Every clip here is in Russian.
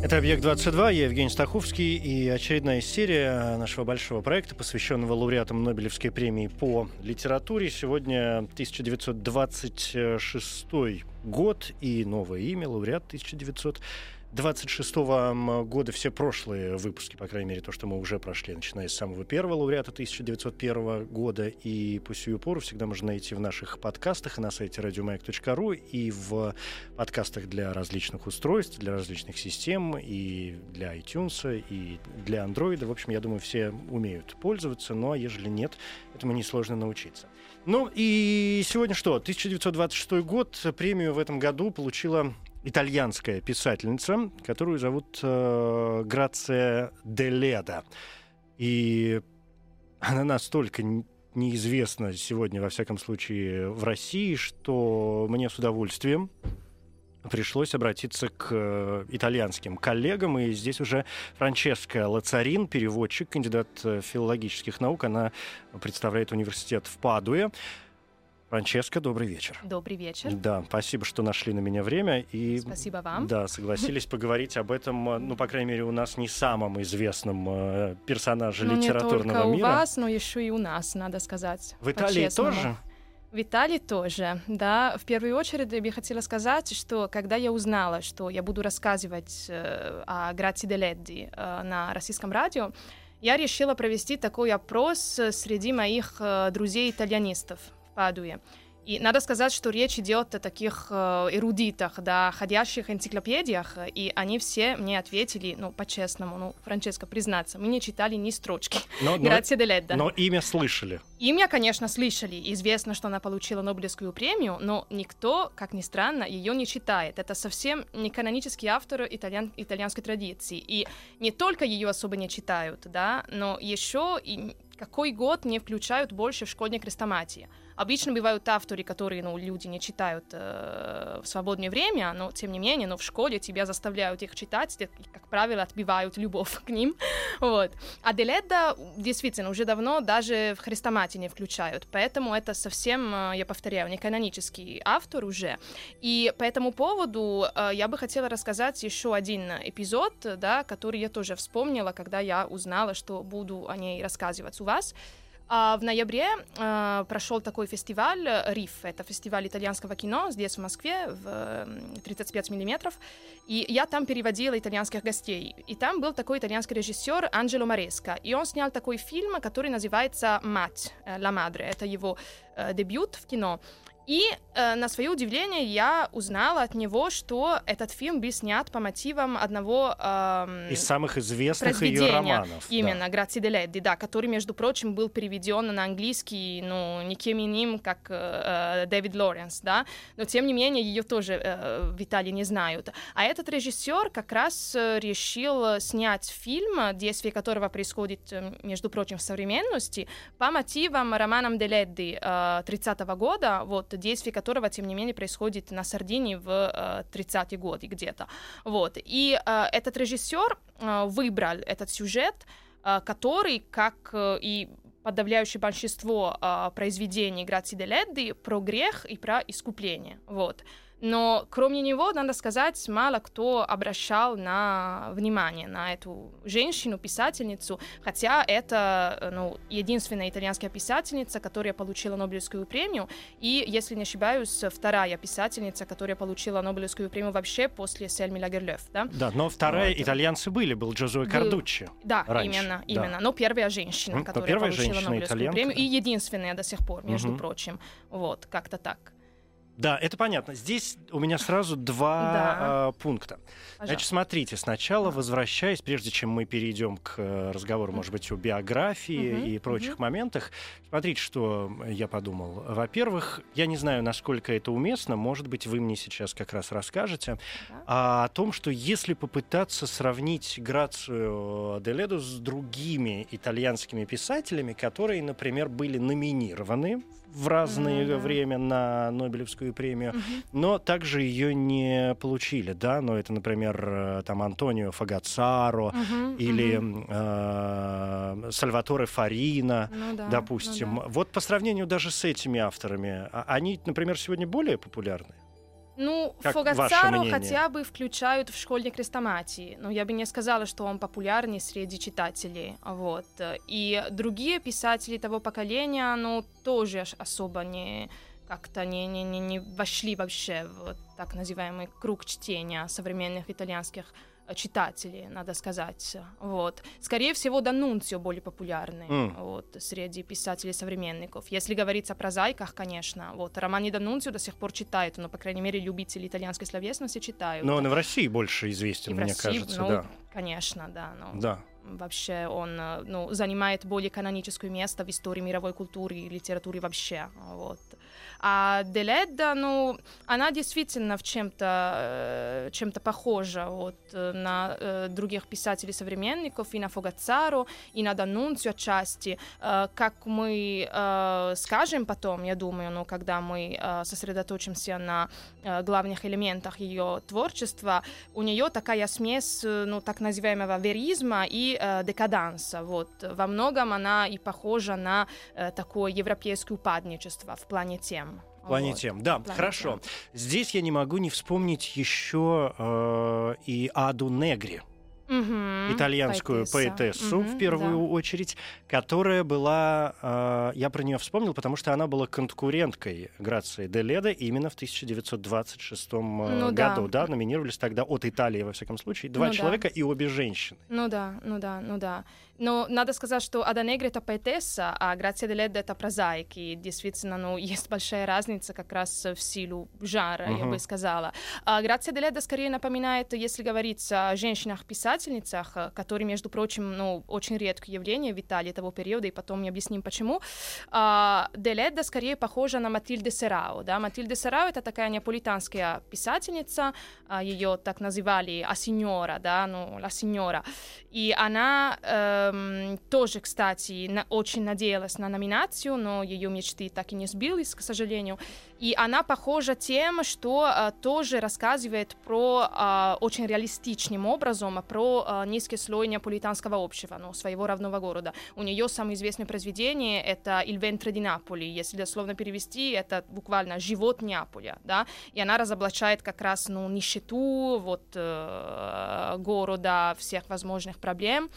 Это «Объект-22», я Евгений Стаховский, и очередная серия нашего большого проекта, посвященного лауреатам Нобелевской премии по литературе. Сегодня 1926 год и новое имя, лауреат 1900 26 года все прошлые выпуски, по крайней мере, то, что мы уже прошли, начиная с самого первого лауреата 1901 года, и по сию пору всегда можно найти в наших подкастах и на сайте радиомаяк.ру, и в подкастах для различных устройств, для различных систем, и для iTunes, и для Android. В общем, я думаю, все умеют пользоваться, но ежели нет, этому несложно научиться. Ну и сегодня что? 1926 год. Премию в этом году получила итальянская писательница, которую зовут э, Грация де Леда. И она настолько неизвестна сегодня, во всяком случае, в России, что мне с удовольствием пришлось обратиться к э, итальянским коллегам. И здесь уже Франческа Лацарин, переводчик, кандидат э, филологических наук. Она представляет университет в Падуе. Франческа, добрый вечер. Добрый вечер. Да, спасибо, что нашли на меня время. И, спасибо вам. Да, согласились поговорить об этом, ну, по крайней мере, у нас не самом известном э, персонаже ну, литературного не только мира. у вас, но еще и у нас, надо сказать. В Италии тоже? В Италии тоже, да. В первую очередь я бы хотела сказать, что когда я узнала, что я буду рассказывать э, о Граци де Ледди э, на российском радио, я решила провести такой опрос среди моих э, друзей-итальянистов Падуе. И надо сказать, что речь идет о таких э, эрудитах, да, ходящих энциклопедиях, и они все мне ответили, ну, по-честному, ну, Франческо, признаться, мы не читали ни строчки. Но, де Ледда. Но имя слышали. Имя, конечно, слышали. Известно, что она получила Нобелевскую премию, но никто, как ни странно, ее не читает. Это совсем не канонический автор итальян, итальянской традиции. И не только ее особо не читают, да, но еще и какой год не включают больше в школьной крестоматии. Обычно бывают авторы, которые, ну, люди не читают э, в свободное время, но, тем не менее, но в школе тебя заставляют их читать, и, как правило, отбивают любовь к ним, вот. А Деледа, действительно, уже давно даже в Христомате не включают, поэтому это совсем, э, я повторяю, не канонический автор уже. И по этому поводу э, я бы хотела рассказать еще один эпизод, да, который я тоже вспомнила, когда я узнала, что буду о ней рассказывать у вас. А в ноябре э, прошел такой фестиваль РИФ, это фестиваль итальянского кино здесь в Москве в 35 миллиметров, и я там переводила итальянских гостей, и там был такой итальянский режиссер Анджело Мореско, и он снял такой фильм, который называется «Мать», «La Madre», это его э, дебют в кино, и э, на свое удивление я узнала от него, что этот фильм был снят по мотивам одного э, из самых известных ее романов. Именно да. Де Ледди, да, который, между прочим, был переведен на английский, ну, никем иным, как э, Дэвид Лоренс, да, но тем не менее ее тоже э, в Италии не знают. А этот режиссер как раз э, решил снять фильм, действие которого происходит, э, между прочим, в современности, по мотивам романам де Ледди э, 30-го года, вот действие которого, тем не менее, происходит на Сардинии в э, 30-е годы где-то. Вот. И э, этот режиссер э, выбрал этот сюжет, э, который, как э, и подавляющее большинство э, произведений Граци де Ледди, про грех и про искупление. Вот. Но кроме него, надо сказать, мало кто обращал на внимание на эту женщину, писательницу, хотя это ну, единственная итальянская писательница, которая получила Нобелевскую премию, и, если не ошибаюсь, вторая писательница, которая получила Нобелевскую премию вообще после Сельми Лагерлёв. Да, да но вторая вот. итальянцы были, был Джозуэ Кардуччи. Да, раньше. именно, именно. Но первая женщина, которая первая получила женщина, Нобелевскую итальянка. премию, и единственная до сих пор, между угу. прочим. Вот, как-то так. Да, это понятно. Здесь у меня сразу два Да. а, пункта. Значит, Пожалуйста. смотрите, сначала возвращаясь, прежде чем мы перейдем к э, разговору, может быть, о биографии Мгм, и прочих мгм. моментах, смотрите, что я подумал. Во-первых, я не знаю, насколько это уместно, может быть, вы мне сейчас как раз расскажете, Да. о том, что если попытаться сравнить Грацию Деледу с другими итальянскими писателями, которые, например, были номинированы в разное Ну да. время на Нобелевскую премию, Мгм. но также ее не получили, да, но это, например, э, там Антонио Фагацаро Мгм, или мгм. э, Сальваторе Фарина, Ну да, допустим. ну да. Вот по сравнению даже с этими авторами, а- они, например, сегодня более популярны? Ну, Как Фогацару хотя бы включают в школьной крестоматии, но я бы не сказала, что он популярней среди читателей, вот. И другие писатели того поколения, ну, тоже особо не как-то не, не, не, не вошли вообще в так называемый круг чтения современных итальянских э, читателей, надо сказать. Вот. Скорее всего, Данунцио более популярный М. вот, среди писателей-современников. Если говорить о прозаиках, конечно, вот, Романи Данунцио до сих пор читают, но, по крайней мере, любители итальянской словесности читают. Но он и в России больше известен, И мне России, кажется, ну, да. Конечно, да. Ну, Да. Вообще он э, ну, занимает более каноническое место в истории мировой культуры и литературы вообще. Вот. А Деледа, ну, она действительно в чем-то э, чем-то похожа вот, э, на э, других писателей-современников, и на Фогацару, и на Данунцию отчасти. Как мы скажем потом, я думаю, ну, когда мы сосредоточимся на главных элементах ее творчества, у нее такая смесь, ну, так называемого веризма и декаданса. Вот. Во многом она и похожа на такое европейское упадничество в плане тем. Плане Вот. тем. Да, плане хорошо. тем. Здесь я не могу не вспомнить еще э, и Аду Негри. Мгм. итальянскую поэтессу, Мгм, в первую да. очередь, которая была, э, я про нее вспомнил, потому что она была конкуренткой Грации де Леда именно в 1926 э, Ну да. году. Да. номинировались тогда от Италии, во всяком случае, два Ну да. человека и обе женщины. Ну да, ну да, ну да. Но надо сказать, что Ада Негри это поэтесса, а Грация де Ледо это прозаик. И действительно, ну, есть большая разница как раз в силу жанра, я Мгм. бы сказала. А Грация де Ледо скорее напоминает, если говорить о женщинах-писательницах, э, которые, между прочим, ну, очень редкое явление в Италии того периода, и потом мы объясним почему. А, де Ледо скорее похожа на Матильде Серао, да. Матильде Серао это такая неаполитанская писательница, а, ее так называли а сеньора, да, ну, ла сеньора. И она эм, тоже, кстати, на- очень надеялась на номинацию, но ее мечты так и не сбились, к сожалению. И она похожа тем, что э, тоже рассказывает про э, очень реалистичным образом про э, низкий слой неаполитанского общества, ну, своего родного города. У нее самое известное произведение — это «Il ventre di Napoli», если дословно перевести, это буквально «Живот Неаполя», да, и она разоблачает как раз, ну, нищету, вот, э, города, всех возможных проблем,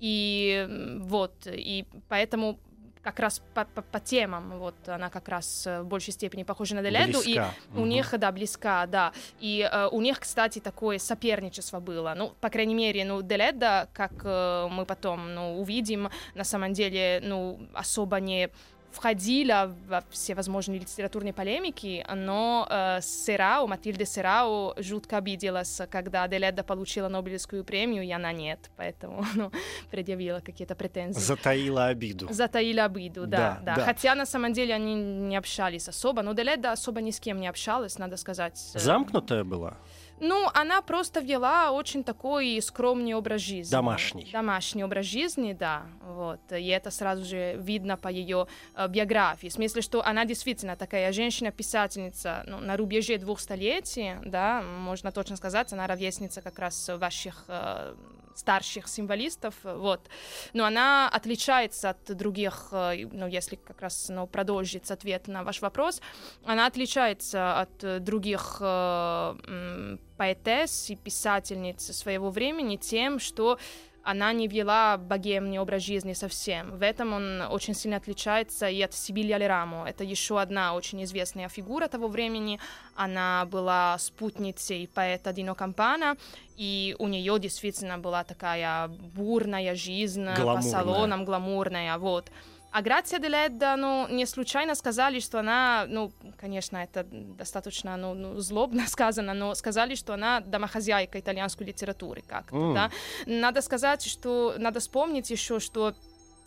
и вот, и поэтому как раз по, по- по темам, вот, она как раз э, в большей степени похожа на Деледу, и Близка. у них, да, близка, да. И э, у них, кстати, такое соперничество было. Ну, по крайней мере, ну, Деледа, как э, мы потом, ну, увидим, на самом деле, ну, особо не входила во все возможные литературные полемики, но э, Серао, Матильда Серао жутко обиделась, когда Деледа получила Нобелевскую премию, и она нет, поэтому ну, предъявила какие-то претензии. Затаила обиду. Затаили обиду, да, Да, да, да. Хотя на самом деле они не общались особо, но Деледа особо ни с кем не общалась, надо сказать. Э, Замкнутая была? Ну, она просто вела очень такой скромный образ жизни. Домашний. Домашний образ жизни, да. Вот. И это сразу же видно по ее э, биографии. В смысле, что она действительно такая женщина-писательница ну, на рубеже двух столетий, да, можно точно сказать, она ровесница как раз ваших э, старших символистов, вот. Но она отличается от других, э, ну, если как раз ну, продолжить ответ на ваш вопрос, она отличается от других э, поэтесс и писательниц своего времени тем, что она не вела богемный образ жизни совсем. В этом он очень сильно отличается и от Сибили Алерамо. Это еще одна очень известная фигура того времени. Она была спутницей поэта Дино Кампана, и у нее действительно была такая бурная жизнь по Гламурная. салонам, гламурная, вот. А Грация де Ледда, ну, не случайно сказали, что она, ну, конечно, это достаточно ну, ну, злобно сказано, но сказали, что она домохозяйка итальянской литературы как-то, Mm. да. Надо сказать, что, надо вспомнить еще, что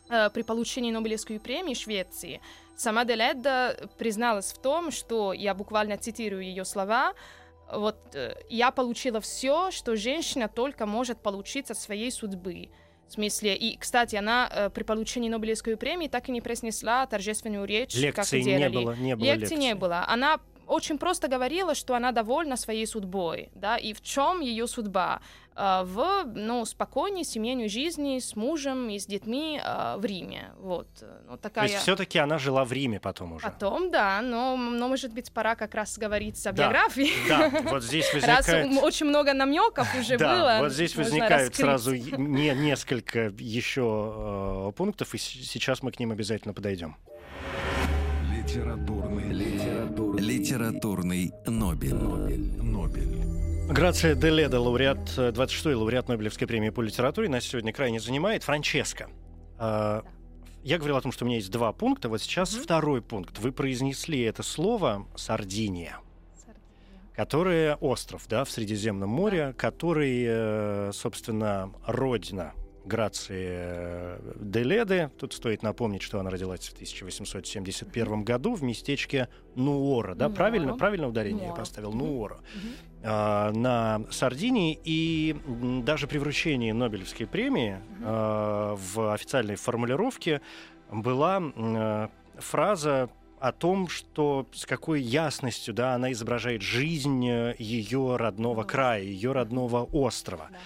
э, при получении Нобелевской премии Швеции сама Деледда призналась в том, что, я буквально цитирую ее слова, вот э, я получила все, что женщина только может получить от своей судьбы. В смысле, и, кстати, она э, при получении Нобелевской премии так и не произнесла торжественную речь, как Лекции и не было, не было Лекций не лекций. было. Она очень просто говорила, что она довольна своей судьбой, да, и в чем ее судьба? Э, В, ну, спокойной семейной жизни с мужем и с детьми э, в Риме, вот. Ну, То такая... есть все-таки она жила в Риме потом уже. Потом, да, но, но, может быть, пора как раз говорить о Да, биографии. Да, вот здесь Раз возникает... м- очень много намеков уже да, было. вот здесь раскрыть. сразу не, несколько еще э, пунктов, и с- сейчас мы к ним обязательно подойдем. Литературный, литературный, Нобель. Нобель, Нобель. Грация де Леда, лауреат, э, 26-й лауреат Нобелевской премии по литературе, нас сегодня крайне занимает. Франческо. А, Я говорил о том, что у меня есть два пункта. Вот сейчас Мгм. второй пункт. Вы произнесли это слово «Сардиния». которое остров, да, в Средиземном море, который, э, собственно, родина Грации э, де Леды. Тут стоит напомнить, что она родилась в 1871 году в местечке Нуора, да, Нуоро. правильно, правильно ударение я Нуоро. поставил. Нуора, Мгм. а, на Сардинии, и даже при вручении Нобелевской премии а, в официальной формулировке была э, фраза о том, что с какой ясностью да, она изображает жизнь ее родного Родного. края, ее родного острова. Да,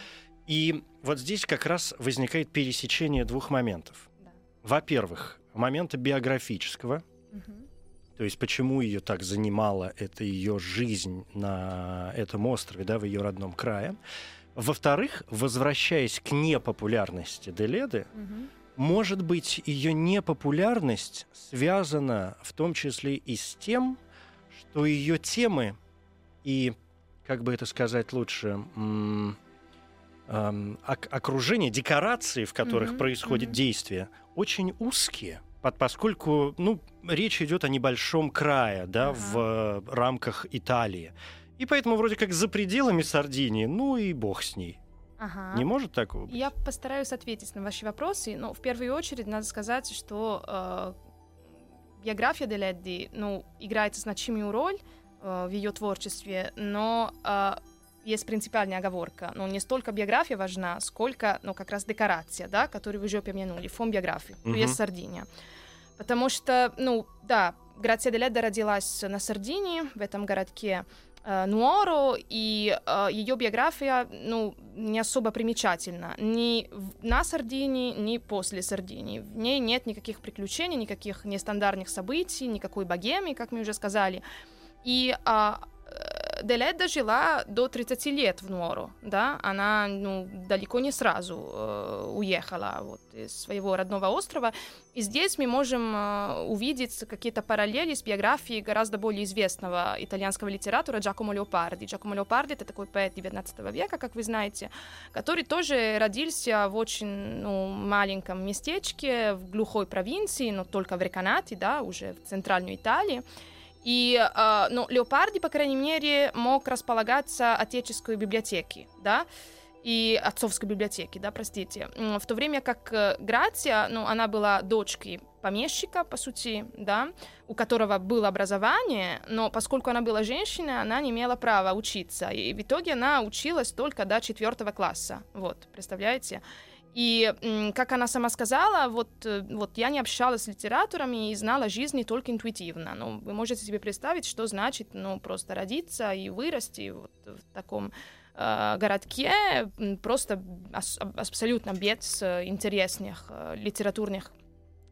И вот здесь как раз возникает пересечение двух моментов. да. Во-первых, момента биографического, Мгм. то есть почему ее так занимала эта ее жизнь на этом острове, да, в ее родном крае. Во-вторых, возвращаясь к непопулярности Деледы, Мгм. может быть, ее непопулярность связана в том числе и с тем, что ее темы и, как бы это сказать лучше, м, ок- окружение, декорации, в которых Мгм, происходит мгм. действие, очень узкие, под- поскольку ну, речь идет о небольшом крае да, Ага. в э, рамках Италии. И поэтому вроде как за пределами Сардинии, ну и бог с ней. Ага. Не может такого быть? Я постараюсь ответить на ваши вопросы, но в первую очередь надо сказать, что э, биография Деледди ну, играет значимую роль э, в ее творчестве, но э, есть принципиальная оговорка. Ну, не столько биография важна, сколько ну, как раз декорация, да, которую вы уже упомянули, фон биографии, Мгм. есть Сардиния. Потому что, ну, да, Грация Деледда родилась на Сардинии, в этом городке э, Нуоро, и э, ее биография, ну, не особо примечательна. Ни на Сардинии, ни после Сардинии. В ней нет никаких приключений, никаких нестандартных событий, никакой богемии, как мы уже сказали. И э, Деледда жила до 30 лет в Нуоро, да, она, ну, далеко не сразу э, уехала вот из своего родного острова, и здесь мы можем э, увидеть какие-то параллели с биографией гораздо более известного итальянского литератора Джакомо Леопарди. Джакомо Леопарди — это такой поэт 19 века, как вы знаете, который тоже родился в очень ну, маленьком местечке в глухой провинции, но только в Реканате, да, уже в центральной Италии. И, э, ну, Леопарди, по крайней мере, мог располагаться отеческой библиотеки, да, и отцовской библиотеки, да, простите. В то время как э, Грация, ну, она была дочкой помещика, по сути, да, у которого было образование, но поскольку она была женщиной, она не имела права учиться. И в итоге она училась только до четвертого класса. Вот, представляете? И, как она сама сказала, вот, э, вот я не общалась с литераторами и знала жизни только интуитивно. Ну, вы можете себе представить, что значит, ну, просто родиться и вырасти вот в таком э, городке, просто абсолютно без э, интересных э, литературных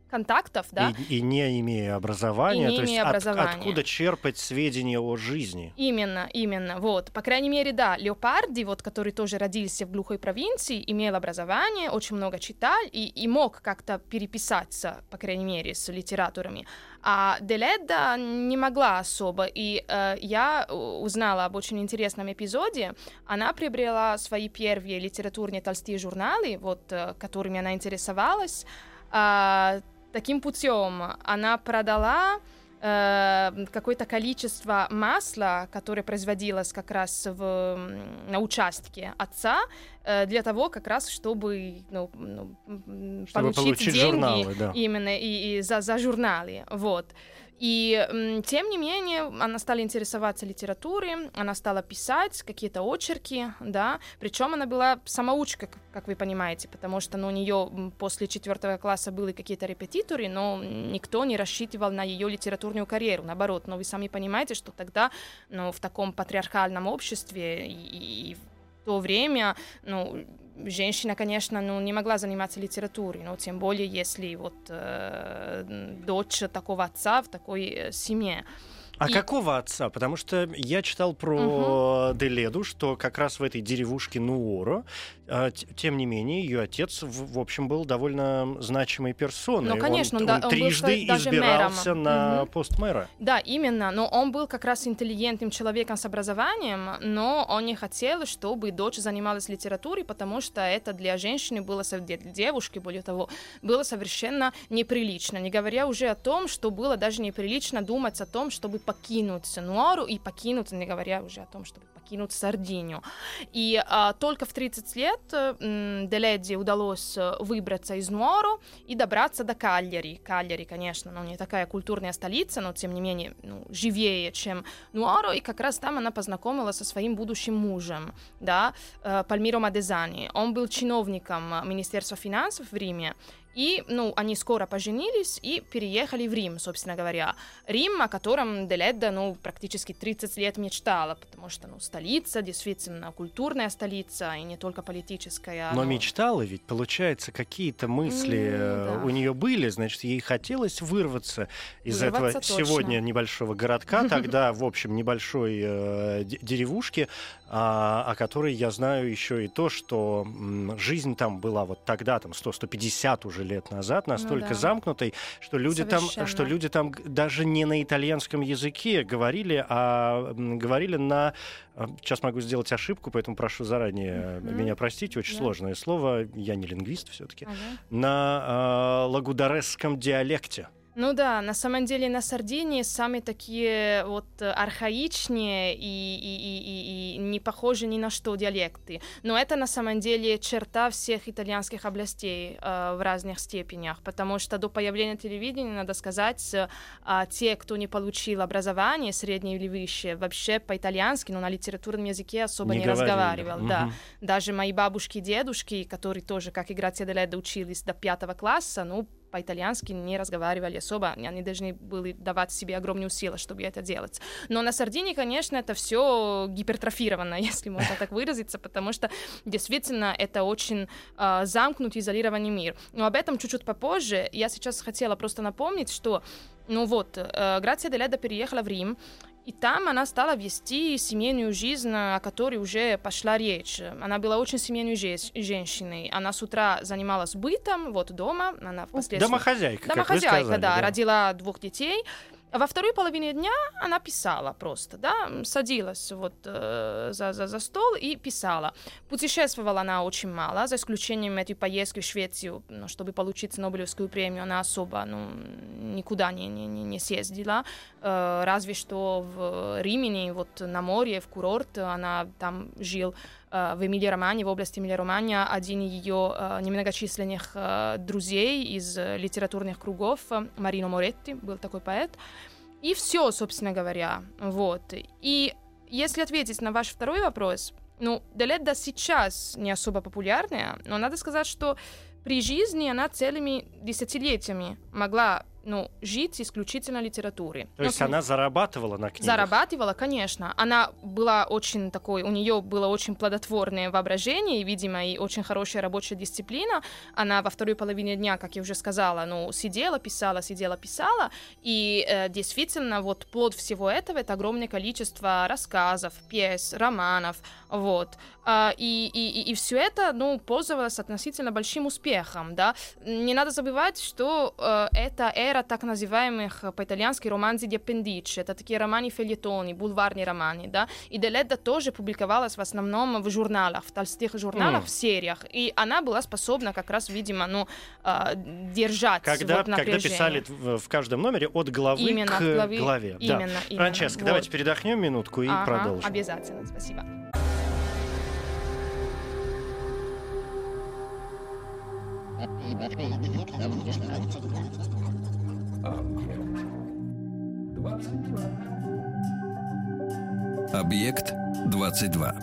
контактов, да. И, и не имея образования, И не то есть имея от- образования. откуда черпать сведения о жизни? Именно, именно, вот. По крайней мере, да, Леопарди, вот, который тоже родился в глухой провинции, имел образование, очень много читал и, и мог как-то переписаться, по крайней мере, с литературами. А Деледа не могла особо, и э, я узнала об очень интересном эпизоде. Она приобрела свои первые литературные толстые журналы, вот, э, которыми она интересовалась, а, таким путем она продала э, какое-то количество масла, которое производилось как раз в, на участке отца, э, для того, как раз, чтобы, ну, ну, Чтобы получить, получить деньги журналы, да. именно и, и за, за журналы, вот. И тем не менее, она стала интересоваться литературой, она стала писать какие-то очерки, да, причем она была самоучка, как вы понимаете, потому что ну, у нее после четвертого класса были какие-то репетиторы, но никто не рассчитывал на ее литературную карьеру, наоборот, но вы сами понимаете, что тогда, ну, в таком патриархальном обществе и, и в то время, ну, женщина, конечно, ну, не могла заниматься литературой, но тем более, если вот э, дочь такого отца в такой э, семье. А И- какого отца? Потому что я читал про Деледу, что как раз в этой деревушке Нуоро, а, тем не менее, ее отец, в, в общем, был довольно значимой персоной. Ну, конечно, он, да- он он был трижды даже избирался мэром. на Мгм. пост мэра. Да, именно, но он был как раз интеллигентным человеком с образованием, но он не хотел, чтобы дочь занималась литературой, потому что это для женщины было, для девушки, более того, было совершенно неприлично, не говоря уже о том, что было даже неприлично думать о том, чтобы покинуть Нуару и покинуть, не говоря уже о том, чтобы покинуть Сардинию. И а, только в 30 лет м, Деледи удалось э, выбраться из Нуару и добраться до Кальяри. Кальяри, конечно, ну, не такая культурная столица, но тем не менее ну, живее, чем Нуаро, и как раз там она познакомилась со своим будущим мужем, да, э, Пальмиро Мадезани. Он был чиновником э, Министерства финансов в Риме, и, ну, они скоро поженились и переехали в Рим, собственно говоря. Рим, о котором Деледда, ну, практически 30 лет мечтала, потому что, ну, столица, действительно, культурная столица, и не только политическая. Но ну, мечтала ведь, получается, какие-то мысли э, да. у нее были, значит, ей хотелось вырваться из Вырваться этого точно. сегодня небольшого городка, тогда, в общем, небольшой э, де- деревушки, а, о которой я знаю еще и то, что жизнь там была вот тогда, там 100-150 уже лет назад, настолько Ну да. замкнутой, что люди там, что люди там даже не на итальянском языке говорили, а говорили на а, Сейчас могу сделать ошибку, поэтому прошу заранее Мгм. меня простить. Очень Да. сложное слово. Я не лингвист все-таки. ага. На а, лагударесском диалекте. Ну да, на самом деле на Сардинии самые такие вот э, архаичные и, и, и, и, и не похожи ни на что диалекты. Но это на самом деле черта всех итальянских областей э, в разных степенях, потому что до появления телевидения, надо сказать, э, а, те, кто не получил образование среднее или высшее, вообще по-итальянски, но на литературном языке особо не, говорили. разговаривал. Да. Мгм. Даже мои бабушки и дедушки, которые тоже, как и Грация Деледа, учились до пятого класса, ну, по-итальянски не разговаривали особо, они должны были давать себе огромные усилия, чтобы это делать. Но на Сардинии, конечно, это все гипертрофировано, если можно так выразиться, потому что действительно это очень э, замкнутый, изолированный мир. Но об этом чуть-чуть попозже. Я сейчас хотела просто напомнить, что, ну вот, э, Грация Деледа переехала в Рим, и там она стала вести семейную жизнь, о которой уже пошла речь. Она была очень семейной же- женщиной. Она с утра занималась бытом, вот дома. Она впоследствии... Домохозяйка, Домохозяйка, сказали. да, родила двух детей. Во второй половине дня она писала просто, да, садилась вот э, за, за, за стол и писала. Путешествовала она очень мало, за исключением этой поездки в Швецию, ну, чтобы получить Нобелевскую премию, она особо ну, никуда не, не, не, съездила, разве что в Римени, вот на море, в курорт, она там жил э, в Эмилии-Романе, в области Эмилия-Романья, один ее э, немногочисленных э, друзей из э, литературных кругов, э, Марино Моретти, был такой поэт. И все, собственно говоря. Вот. И если ответить на ваш второй вопрос, ну, Деледа сейчас не особо популярная, но надо сказать, что при жизни она целыми десятилетиями могла ну, жить исключительно литературой. То есть Ну, она зарабатывала на книгах. Зарабатывала, конечно. Она была очень такой, у нее было очень плодотворное воображение, видимо, и очень хорошая рабочая дисциплина. Она во второй половине дня, как я уже сказала, ну, сидела, писала, сидела, писала. И э, действительно, вот плод всего этого это огромное количество рассказов, пьес, романов, вот. А, и, и, и, все это, ну, пользовалось относительно большим успехом, да. Не надо забывать, что э, эта эра так называемых э, по-итальянски романзи appendice, это такие романы-фельетоны, бульварные романы, да, и Деледа тоже публиковалась в основном в журналах, в толстых журналах, Mm. в сериях, и она была способна как раз, видимо, ну, э, держать Когда, вот когда напряжение. писали в, каждом номере от главы Именно, к главы. главе. Да. Именно, именно. Франческа, Вот. давайте передохнем минутку и Ага, продолжим. Обязательно, спасибо. Объект 22.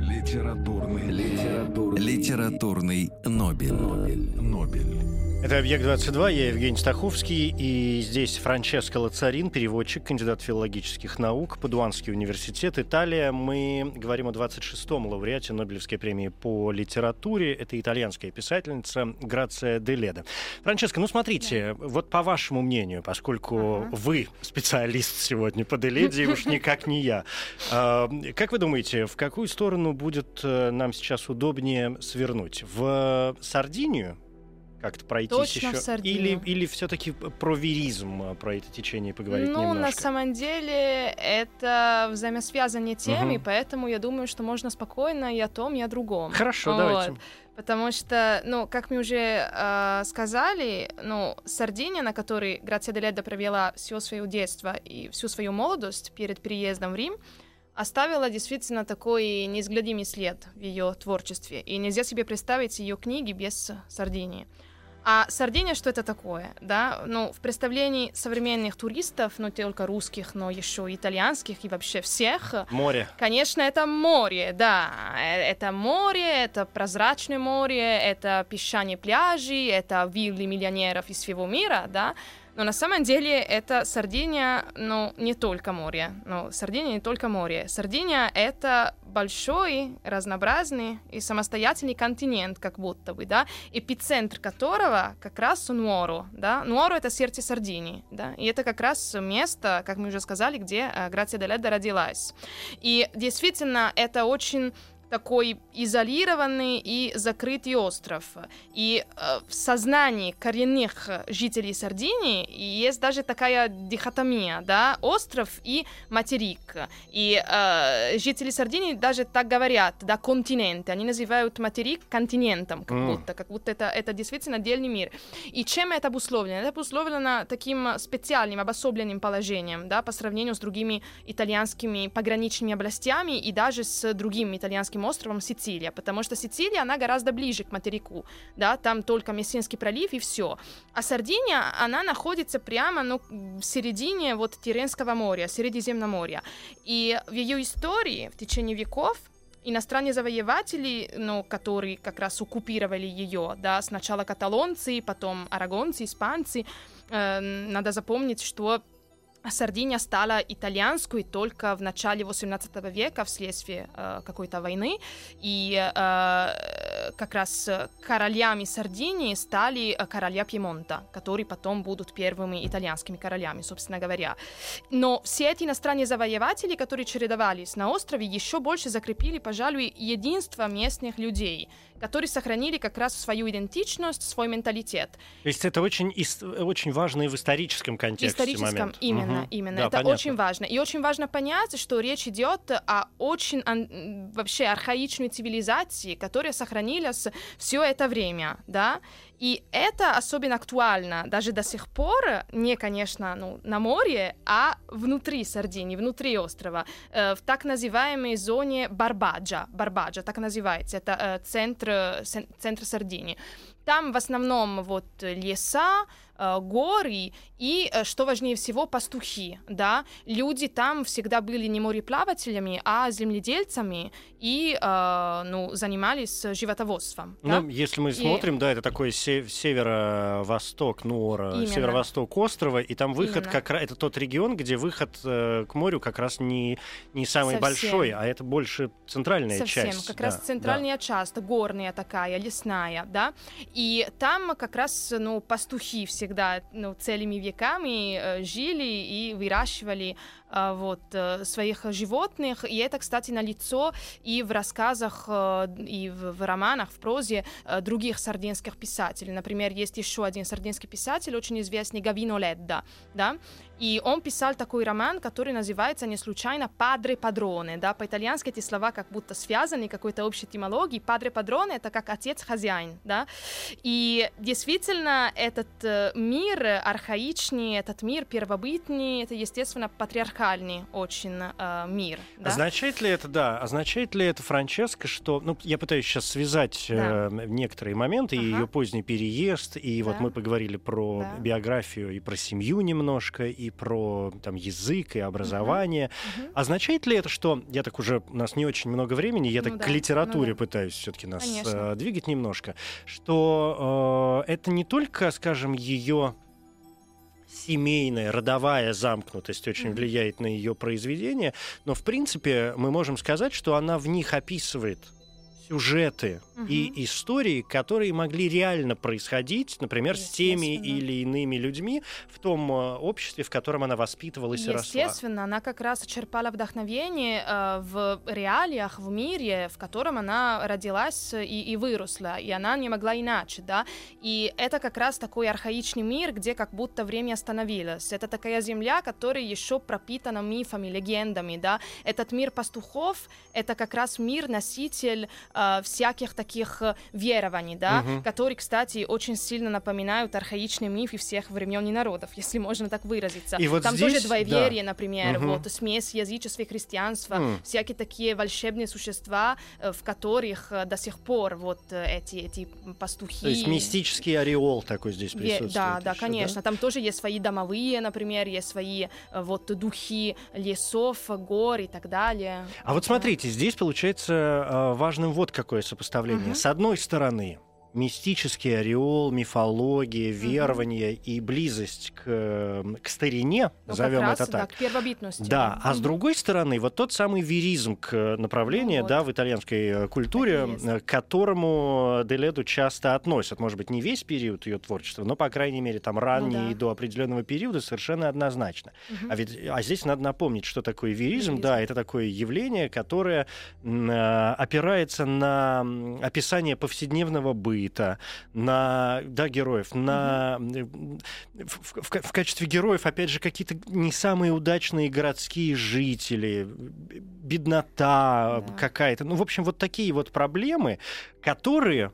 Литературный. Литературный. Литературный Нобель. Нобель. Нобель. Это «Объект-22», я Евгений Стаховский, и здесь Франческо Лацарин, переводчик, кандидат филологических наук, Падуанский университет, Италия. Мы говорим о 26-м лауреате Нобелевской премии по литературе. Это итальянская писательница Грация де Леда. Франческо, ну смотрите, вот по вашему мнению, поскольку Ага. вы специалист сегодня по Деледе, и уж никак не я, а, как вы думаете, в какую сторону будет э, нам сейчас удобнее свернуть? В Сардинию? Как-то пройтись Точно еще? Или, или все-таки про веризм, а, про это течение поговорить ну, на немножко? самом деле, это взаимосвязанные темы, Мгм. поэтому я думаю, что можно спокойно и о том, и о другом. Хорошо, Вот. давайте. Потому что, ну, как мы уже э, сказали, ну, Сардиния, на которой Грация де Ледо провела все свое детство и всю свою молодость перед переездом в Рим, оставила действительно такой неизгладимый след в ее творчестве. И нельзя себе представить ее книги без Сардинии. А Сардиния, что это такое? Да? Ну, в представлении современных туристов, ну, только русских, но еще и итальянских и вообще всех, Море. Конечно, это море, да. Э, Это море, это прозрачное море, это песчаные пляжи, это виллы миллионеров из всего мира, да. Но на самом деле это Сардиния, ну, не только море. Ну, Сардиния не только море. Сардиния — это большой, разнообразный и самостоятельный континент, как будто бы, да, эпицентр которого как раз Нуоро, да. Нуоро — это сердце Сардинии, да, и это как раз место, как мы уже сказали, где э, Грация де Ледо родилась. И действительно, это очень такой изолированный и закрытый остров. И э, в сознании коренных жителей Сардинии есть даже такая дихотомия, да, остров и материк. И э, жители Сардинии даже так говорят, да, континенты. Они называют материк континентом, как М. будто, как будто это, это действительно отдельный мир. И чем это обусловлено? Это обусловлено таким специальным, обособленным положением, да, по сравнению с другими итальянскими пограничными областями и даже с другим итальянским островом Сицилия, потому что Сицилия, она гораздо ближе к материку, да, там только Мессинский пролив и все. А Сардиния, она находится прямо, ну, в середине вот Тиренского моря, Средиземноморья. И в ее истории в течение веков иностранные завоеватели, ну, которые как раз оккупировали ее, да, сначала каталонцы, потом арагонцы, испанцы, э, надо запомнить, что Сардиния стала итальянской только в начале 18 века вследствие э, какой-то войны, и э, как раз королями Сардинии стали э, короля Пьемонта, которые потом будут первыми итальянскими королями, собственно говоря. Но все эти иностранные завоеватели, которые чередовались на острове, еще больше закрепили, пожалуй, единство местных людей, которые сохранили как раз свою идентичность, свой менталитет. То есть это очень, очень важный в историческом В контексте историческом, момент. именно, Мгм. именно. Да, это понятно. очень важно. И очень важно понять, что речь идет о очень ан- вообще архаичной цивилизации, которая сохранилась все это время, да. И это особенно актуально даже до сих пор, не, конечно, ну, на море, а внутри Сардинии, внутри острова, э, в так называемой зоне Барбаджа. Барбаджа, так называется. Это э, центр, э, центр Сардинии. Там в основном вот леса, горы и, э, что важнее всего, пастухи, да. Люди там всегда были не мореплавателями, а земледельцами и, э, ну, занимались животоводством. да. Ну, если мы И- смотрим, да, это такой се- северо-восток Нуора, северо-восток острова, и там выход Именно. как раз, это тот регион, где выход э, к морю как раз не, не самый Совсем. большой, а это больше центральная Совсем, часть. как да, раз да. центральная часть, горная такая, лесная, да, и там как раз, ну, пастухи всегда, ну, целыми веками э, жили и выращивали а, вот, э, своих животных, и это, кстати, налицо и в рассказах, э, и в, романах, в прозе э, других сардинских писателей. Например, есть еще один сардинский писатель, очень известный Гавино Ледда, да, и он писал такой роман, который называется не случайно «Падре Падроне». Да? По-итальянски эти слова как будто связаны какой-то общей этимологией. «Падре Падроне» — это как отец-хозяин. Да? И действительно этот э, мир архаичный, этот мир первобытный, это, естественно, патриархальный очень э, мир. Да? Означает ли это, да, означает ли это, Франческо, что... Ну, я пытаюсь сейчас связать э, некоторые моменты, и Ага. ее поздний переезд, и вот Да. мы поговорили про Да. биографию и про семью немножко, и про там язык и образование. Мгм. Означает ли это, что я так уже у нас не очень много времени, я Ну так да, к ну литературе да. пытаюсь все-таки нас Конечно. э, двигать немножко, что э, это не только, скажем, ее семейная, родовая замкнутость очень влияет на ее произведение, но в принципе мы можем сказать, что она в них описывает сюжеты и Мгм. истории, которые могли реально происходить, например, с теми или иными людьми в том э, обществе, в котором она воспитывалась и росла. Естественно, она как раз черпала вдохновение э, в реалиях, в мире, в котором она родилась и, и выросла, и она не могла иначе, да. И это как раз такой архаичный мир, где как будто время остановилось. Это такая земля, которая еще пропитана мифами, легендами, да. Этот мир пастухов, это как раз мир-носитель э, всяких таких э, верований, да, Мгм. которые, кстати, очень сильно напоминают архаичные мифы всех времен и народов, если можно так выразиться. И вот Там здесь, тоже двоеверие, например, Мгм. вот смесь язычества и христианства, М. всякие такие волшебные существа, э, в которых до сих пор вот эти эти пастухи. То есть мистический ореол такой здесь присутствует. Да, да, ещё, конечно. Там тоже есть свои домовые, например, есть свои вот духи лесов, гор и так далее. А вот смотрите, здесь получается важным вот какое сопоставление. Мгм. С одной стороны, мистический ореол, мифология, верование и близость к, э, к старине, Ну, назовем раз, это да, так. к первобытности. Да, а с другой стороны, вот тот самый веризм к направлению, Ну вот. да, в итальянской э, культуре, э, к которому Деледу часто относят. Может быть, не весь период ее творчества, но, по крайней мере, там ранний Ну да. до определенного периода совершенно однозначно. Мгм. А ведь, а здесь надо напомнить, что такое веризм. Веризм. Да, это такое явление, которое э, опирается на описание повседневного быта, на да, героев, на м, в, в- в ка- в качестве героев, опять же, какие-то не самые удачные городские жители, б- беднота Да. какая-то. Ну, в общем, вот такие вот проблемы, которые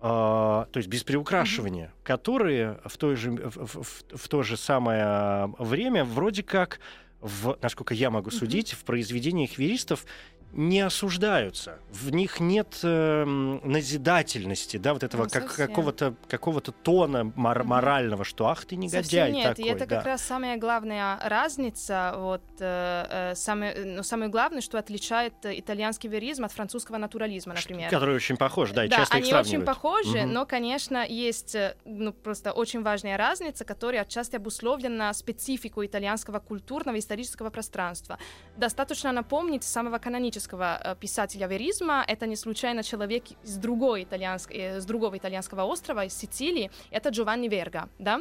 а, то есть без приукрашивания, которые в, той же, в, в- в- то же самое время вроде как, в, насколько я могу судить, в произведениях веристов не осуждаются. В них нет эм, назидательности, да, вот этого Ну, как, какого-то, какого-то тона мор- морального, что ах ты негодяй Совсем нет, такой. и это да. как раз самая главная разница, вот, э, э, самое, э, ну, самое главное, что отличает э, итальянский веризм от французского натурализма, например. Который очень похож, да, и да, часто они их очень сравнивают. похожи, Мгм. но, конечно, есть э, ну, просто очень важная разница, которая отчасти обусловлена специфику итальянского культурного и исторического пространства. Достаточно напомнить самого канонического э, писателя веризма, это не случайно человек из другой итальянск... э, с другого итальянского острова, из Сицилии, это Джованни Верга, да,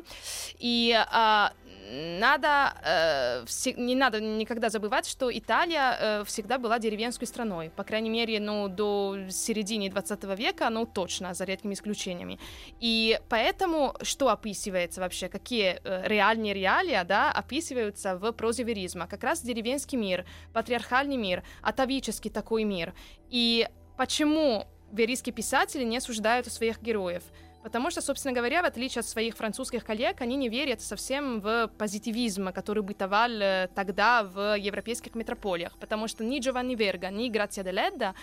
и а, надо, э, все- не надо никогда забывать, что Италия э, всегда была деревенской страной, по крайней мере, ну, до середины 20 века, ну, точно, за редкими исключениями. И поэтому что описывается вообще, какие э, реальные реалии, да, описываются в прозе веризма? Как раз деревенский мир, патриархальный мир, атовический такой мир. И почему верийские писатели не осуждают своих героев? Потому что, собственно говоря, в отличие от своих французских коллег, они не верят совсем в позитивизм, который бытовал э, тогда в европейских метрополиях. Потому что ни Джованни Верга, ни Грация де Ледда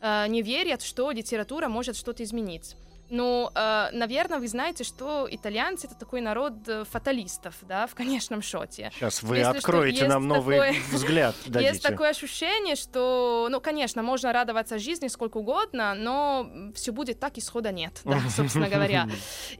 э, не верят, что литература может что-то изменить. Ну, э, наверное, вы знаете, что итальянцы это такой народ э, фаталистов, да, в конечном счете. Сейчас вы Если откроете нам новый такое- взгляд, дадите. Есть такое ощущение, что, ну, конечно, можно радоваться жизни сколько угодно, но все будет так, исхода нет, да, собственно говоря.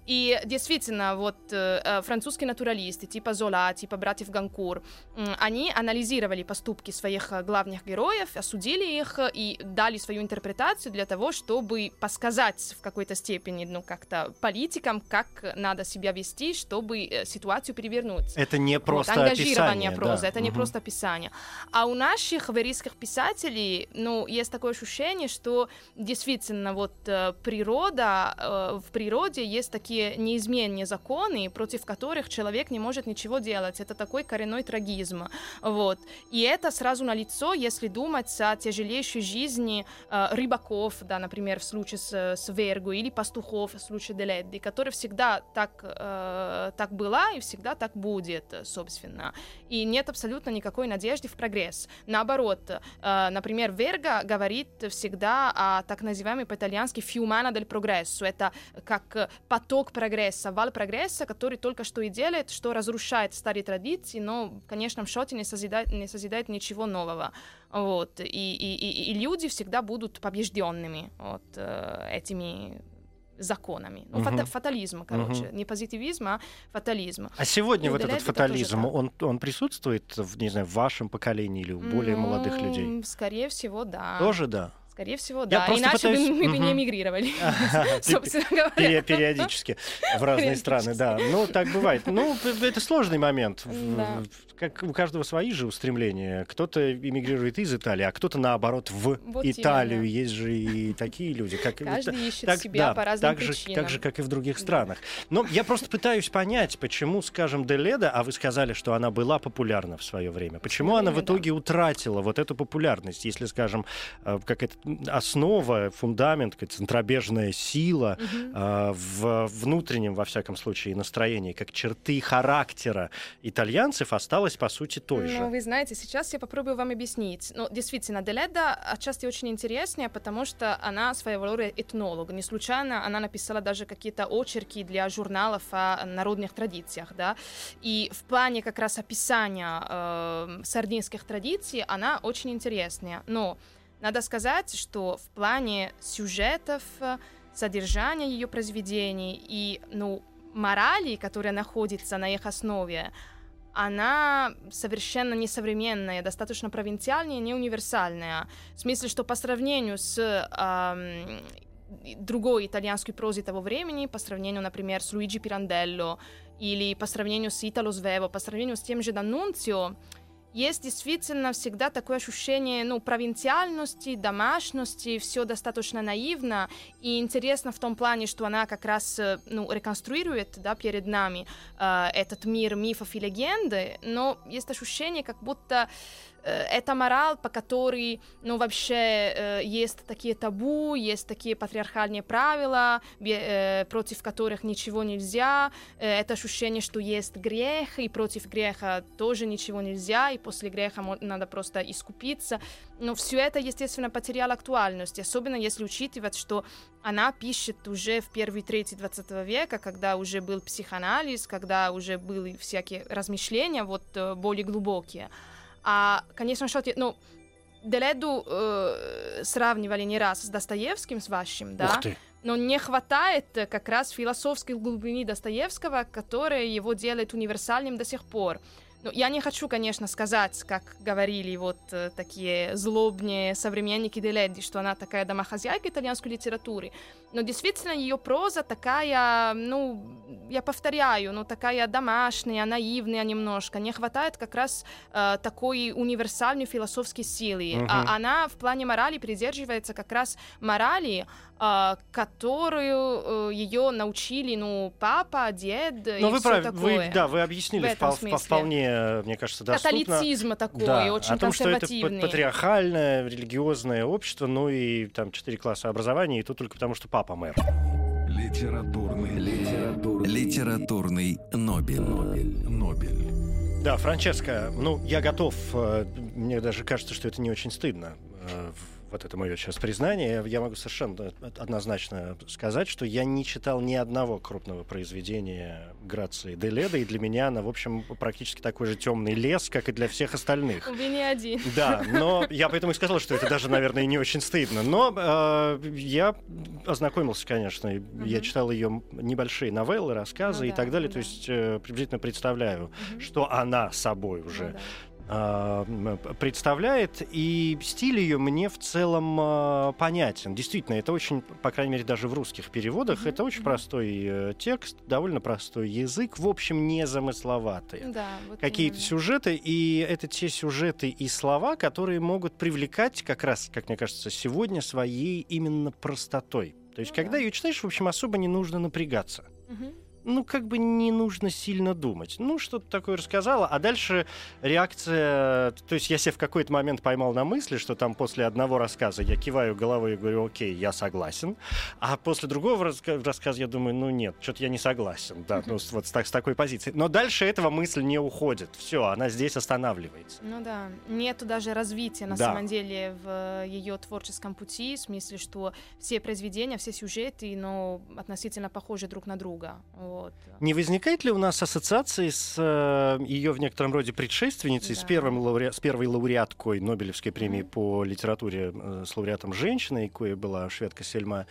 И действительно, вот э, э, французские натуралисты, типа Зола, типа братьев Ганкур, м, они анализировали поступки своих э, главных героев, осудили их э, и дали свою интерпретацию для того, чтобы подсказать в какой-то степени степени, ну, как-то политикам, как надо себя вести, чтобы э, ситуацию перевернуть. Это не просто вот, ангажирование описание, прозы, да. это не Мгм. просто описание. А у наших верийских писателей, ну, есть такое ощущение, что действительно вот э, природа, э, в природе есть такие неизменные законы, против которых человек не может ничего делать. Это такой коренной трагизм. Вот. И это сразу на лицо, если думать о тяжелейшей жизни рыбаков, да, например, в случае с, с Вергу, или пастухов в случае Деледди, которая всегда так, э, так была и всегда так будет, собственно. И нет абсолютно никакой надежды в прогресс. Наоборот, э, например, Верга говорит всегда о так называемой по-итальянски «fiumana del progresso». Это как поток прогресса, вал прогресса, который только что и делает, что разрушает старые традиции, но в конечном счете не созидает, не созидает ничего нового. Вот. И, и, и, и люди всегда будут побежденными вот, э, этими законами. Ну, Мгм. фата- фатализм, короче. Не позитивизм, а фатализм. А сегодня Ну, вот этот тоже фатализм, он, он присутствует, в, не знаю, в вашем поколении или у более молодых Ну, людей? Скорее всего, да. Тоже да. Скорее всего, Я да. просто Иначе бы пытаюсь- мы бы не эмигрировали, собственно говоря. Периодически в разные страны, да. Ну, так бывает. Ну, это сложный момент. Как у каждого свои же устремления. Кто-то эмигрирует из Италии, а кто-то, наоборот, в Вот Италию. именно. Есть же и такие люди. Как, Каждый ищет так, себя да, по разным так же, причинам. так же, как и в других странах. Но я просто пытаюсь понять, почему, скажем, Деледа, а вы сказали, что она была популярна в свое время, почему свое она в итоге утратила вот эту популярность, если, скажем, э, как это основа, фундамент, как центробежная сила э, в внутреннем, во всяком случае, настроении, как черты характера итальянцев осталась, по сути, той же. Ну, вы знаете, сейчас я попробую вам объяснить. Ну, действительно, Деледа отчасти очень интереснее, потому что она своего рода этнолог. Не случайно она написала даже какие-то очерки для журналов о народных традициях, да. И в плане как раз описания э, сардинских традиций она очень интересная. Но надо сказать, что в плане сюжетов, содержания ее произведений и, ну, морали, которая находится на их основе, она совершенно несовременная, достаточно провинциальная, не универсальная. В смысле, что по сравнению с ам, другой итальянской прозой того времени, по сравнению, например, с Луиджи Пиранделло или по сравнению с Итало Свево, по сравнению с тем же Данунцио, есть действительно всегда такое ощущение ну, провинциальности, домашности, все достаточно наивно. И интересно в том плане, что она как раз э, ну, реконструирует да, перед нами э, этот мир мифов и легенды, но есть ощущение, как будто это мораль, по которой, ну, вообще э, есть такие табу, есть такие патриархальные правила, э, против которых ничего нельзя, э, это ощущение, что есть грех, и против греха тоже ничего нельзя, и после греха надо просто искупиться. Но все это, естественно, потеряло актуальность, особенно если учитывать, что она пишет уже в первой трети 20 века, когда уже был психоанализ, когда уже были всякие размышления вот э, более глубокие. А, конечно, что ну, Деледу э, сравнивали не раз с Достоевским, с вашим, да? Ух ты. но не хватает э, как раз философской глубины Достоевского, которая его делает универсальным до сих пор. Ну, я не хочу, конечно, сказать, как говорили вот э, такие злобные современники Деледди, что она такая домохозяйка итальянской литературы, но действительно ее проза такая, ну, я повторяю, ну, такая домашняя, наивная немножко. Не хватает как раз э, такой универсальной философской силы. Мгм. А она в плане морали придерживается как раз морали, э, которую ее научили, ну, папа, дед Но и вы всё правы, такое. вы, да, вы объяснили В этом впол- мне кажется, доступно. Католицизм такой, Да, очень о том, что это патриархальное, религиозное общество, ну и там четыре класса образования, и то только потому, что папа мэр. Литературный, литературный, Литературный Нобель. Нобель. Нобель. Да, Франческо, ну, я готов, э, мне даже кажется, что это не очень стыдно. Вот это мое сейчас признание. Я могу совершенно однозначно сказать, что я не читал ни одного крупного произведения Грации Деледа, и для меня она, в общем, практически такой же темный лес, как и для всех остальных. Вы не один. Да, но я поэтому и сказал, что это даже, наверное, не очень стыдно. Но э, я ознакомился, конечно. и Я читал ее небольшие новеллы, рассказы Ну и да, так далее. ну То да. есть э, приблизительно представляю, Мгм. что она собой уже Ну да. А, представляет, и стиль ее мне в целом а, понятен. Действительно, это очень, по крайней мере, даже в русских переводах, Мгм, это очень простой э, текст, довольно простой язык, в общем, незамысловатый. Да, вот Какие-то именно. сюжеты, и это те сюжеты и слова, которые могут привлекать как раз, как мне кажется, сегодня своей именно простотой. То есть, Ну когда да. ее читаешь, в общем, особо не нужно напрягаться Мгм. Ну, как бы не нужно сильно думать. Ну, что-то такое рассказала, а дальше реакция... То есть я себя в какой-то момент поймал на мысли, что там после одного рассказа я киваю головой и говорю, окей, я согласен. А после другого раска- рассказа я думаю, ну нет, что-то я не согласен. Да, ну, вот с, так- с такой позиции. Но дальше этого мысль не уходит. Все, она здесь останавливается. Ну да, нету даже развития на Да. самом деле в ее творческом пути, в смысле, что все произведения, все сюжеты, но относительно похожи друг на друга. Вот. Не возникает ли у нас ассоциации с ее в некотором роде предшественницей, с, Да. первым лауре- с первой лауреаткой Нобелевской премии по литературе э, с лауреатом женщиной, кое была шведка Сельма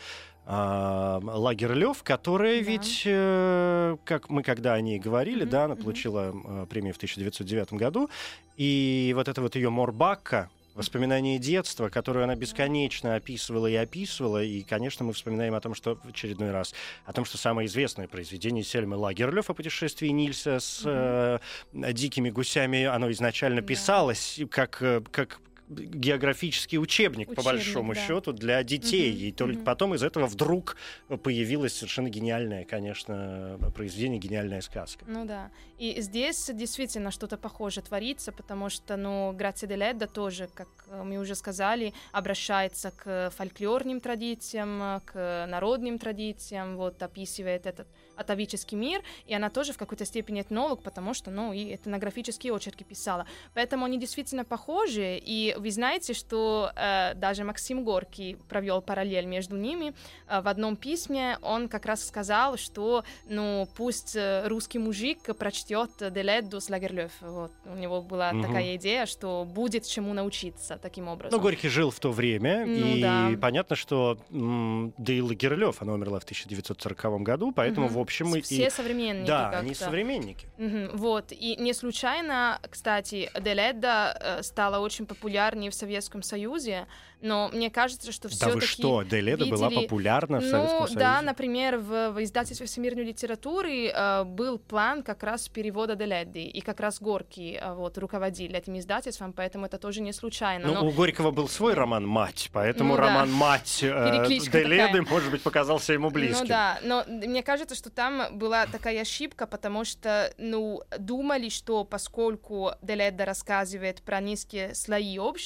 а, Лагерлёв, которая Да. ведь, э, как мы когда о ней говорили, Мгм, да, она мгм. получила э, премию в 1909 году, и вот это вот ее Морбакка, Воспоминания детства, которую она бесконечно описывала и описывала. И, конечно, мы вспоминаем о том, что в очередной раз, о том, что самое известное произведение Сельмы Лагерлёв о путешествии Нильса с э, дикими гусями, оно изначально Да. писалось как, э, как географический учебник, по Учебник, большому да. счету, для детей. Мгм, И только мгм. потом из этого вдруг появилось совершенно гениальное, конечно, произведение, гениальная сказка. Ну да. И здесь действительно что-то похожее творится, потому что, ну, Грация де Ледда тоже, как э, мы уже сказали, обращается к фольклорным традициям, к народным традициям, вот, описывает этот атовический мир, и она тоже в какой-то степени этнолог, потому что, ну, и этнографические очерки писала. Поэтому они действительно похожи, и вы знаете, что э, даже Максим Горький провел параллель между ними. Э, в одном письме он как раз сказал, что, ну, пусть э, русский мужик прочтет Деледду с Лагерлёв. Вот. У него была Мгм. такая идея, что будет чему научиться таким образом. Ну, Горький жил в то время, Ну, и да. понятно, что да и Лагерлёв, она умерла в 1940 году, поэтому, Мгм. в общем, и... Все современники Да, как-то. они современники. Мгм, вот, и не случайно, кстати, Деледда э, стала очень популярнее в Советском Союзе, но мне кажется, что Да все-таки... вы что, Деледа была видели- популярна в ну, Советском Союзе? да, например, в, в издательстве всемирной литературы э, был план как раз перевода Деледды, и как раз Горький э, вот, руководил этим издательством, поэтому это тоже не случайно. Ну, но- у Горького был свой роман «Мать», поэтому Ну да. роман «Мать» э, Деледы, такая. может быть, показался ему близким. Ну да, но мне кажется, что там была такая ошибка, потому что, ну, думали, что поскольку Деледа рассказывает про низкие слои общества,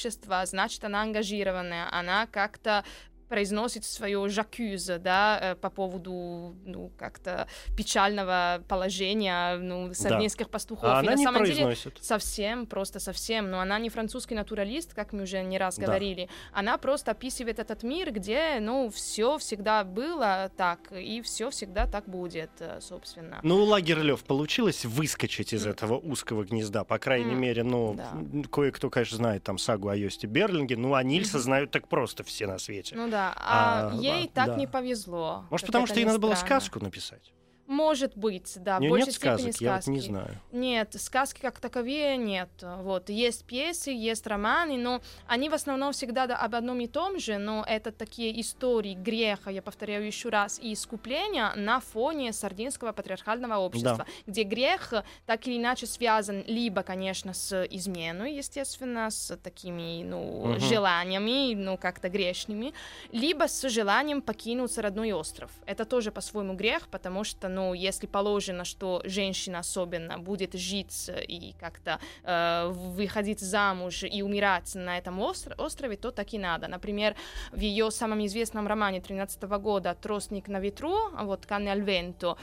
значит, она ангажированная, она как-то произносит свое жакюза, да, э, по поводу, ну, как-то печального положения, ну, сардинских пастухов. А И она на не самом деле произносит. Совсем, просто совсем. Но она не французский натуралист, как мы уже не раз Да. говорили. Она просто описывает этот мир, где, ну, все всегда было так, и все всегда так будет, э, собственно. Ну, у Лагерлёв получилось выскочить из этого узкого гнезда, по крайней М, мере, ну, да. кое-кто, конечно, знает там сагу о Йосте Берлинге, ну, а Нильса Мгм. знают так просто все на свете. Ну да, а, А, ей да, так да. не повезло. Может, потому что ей надо было сказку написать? Может быть, да, в большей нет степени сказок, я вот сказки. не знаю. Нет, сказки как таковые нет. Вот, есть пьесы, есть романы, но они в основном всегда да, об одном и том же, но это такие истории греха, я повторяю еще раз, и искупления на фоне сардинского патриархального общества, где грех так или иначе связан либо, конечно, с изменой, естественно, с такими, ну, Мгм. желаниями, ну, как-то грешными, либо с желанием покинуть родной остров. Это тоже по-своему грех, потому что, ну, если положено, что женщина особенно будет жить и как-то э, выходить замуж и умирать на этом остр- острове, то так и надо. Например, в ее самом известном романе 13 года «Тростник на ветру», вот «Канне аль венто»,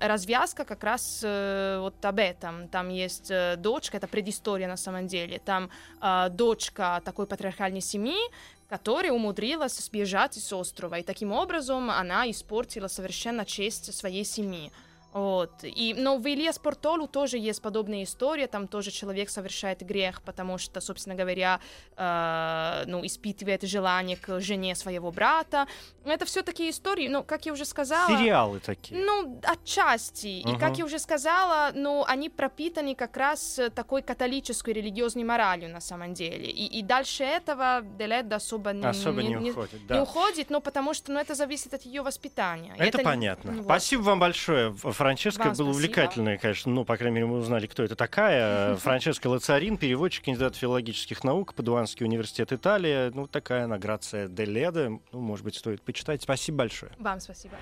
развязка как раз э, вот об этом. Там есть э, дочка, это предыстория на самом деле, там э, дочка такой патриархальной семьи, которая умудрилась сбежать с острова, и таким образом она испортила совершенно честь своей семьи. Вот. И, но в Илье Спортолу тоже есть подобная история, там тоже человек совершает грех, потому что, собственно говоря, э, ну, испытывает желание к жене своего брата. Это все такие истории, ну, как я уже сказала... Сериалы такие. Ну, отчасти. Ага. И, как я уже сказала, ну, они пропитаны как раз такой католической религиозной моралью на самом деле. И, и дальше этого Деледа особо, не, Особо не, не, уходит, не да. уходит, ну, потому что ну, это зависит от ее воспитания. Это, не- понятно. вот. Спасибо вам большое, Франческа. Вам Было спасибо. увлекательно, конечно. Ну, по крайней мере, мы узнали, кто это такая. Франческа Лацарин, переводчик, кандидат филологических наук, Падуанский университет Италия. Ну, такая награция Деледа. Ну, может быть, стоит почитать. Спасибо большое. Вам спасибо.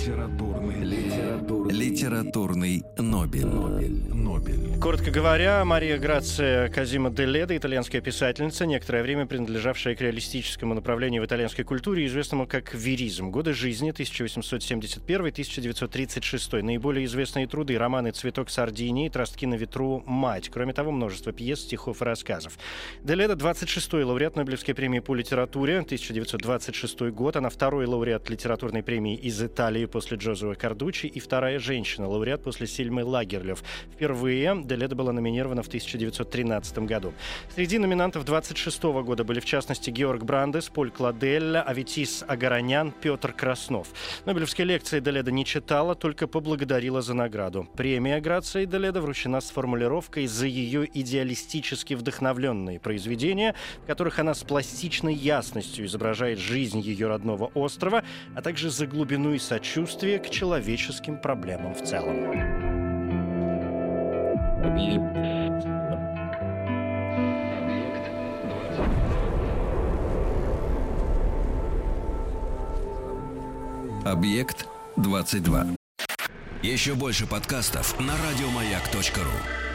Литературный, литературный, Литературный Нобель. Нобель. Коротко говоря, Мария Грация Казима Деледа, итальянская писательница, некоторое время принадлежавшая к реалистическому направлению в итальянской культуре, известному как веризм. Годы жизни 1871-1936. Наиболее известные труды — романы «Цветок Сардинии», «Тростки на ветру», «Мать». Кроме того, множество пьес, стихов и рассказов. Деледа — 26-й лауреат Нобелевской премии по литературе, 1926 год. Она второй лауреат литературной премии из Италии после Джозуа Кардучи и вторая женщина, лауреат после Сильмы Лагерлёв. Впервые Деледа была номинирована в 1913 году. Среди номинантов 26 года были, в частности, Георг Брандес, Поль Кладель, Аветис Агаранян, Петр Краснов. Нобелевские лекции Деледа не читала, только поблагодарила за награду. Премия Грации Деледа вручена с формулировкой за ее идеалистически вдохновленные произведения, в которых она с пластичной ясностью изображает жизнь ее родного острова, а также за глубину и сочувствие к человеческим проблемам в целом. Объект 22. Еще больше подкастов на радиомаяк.ру.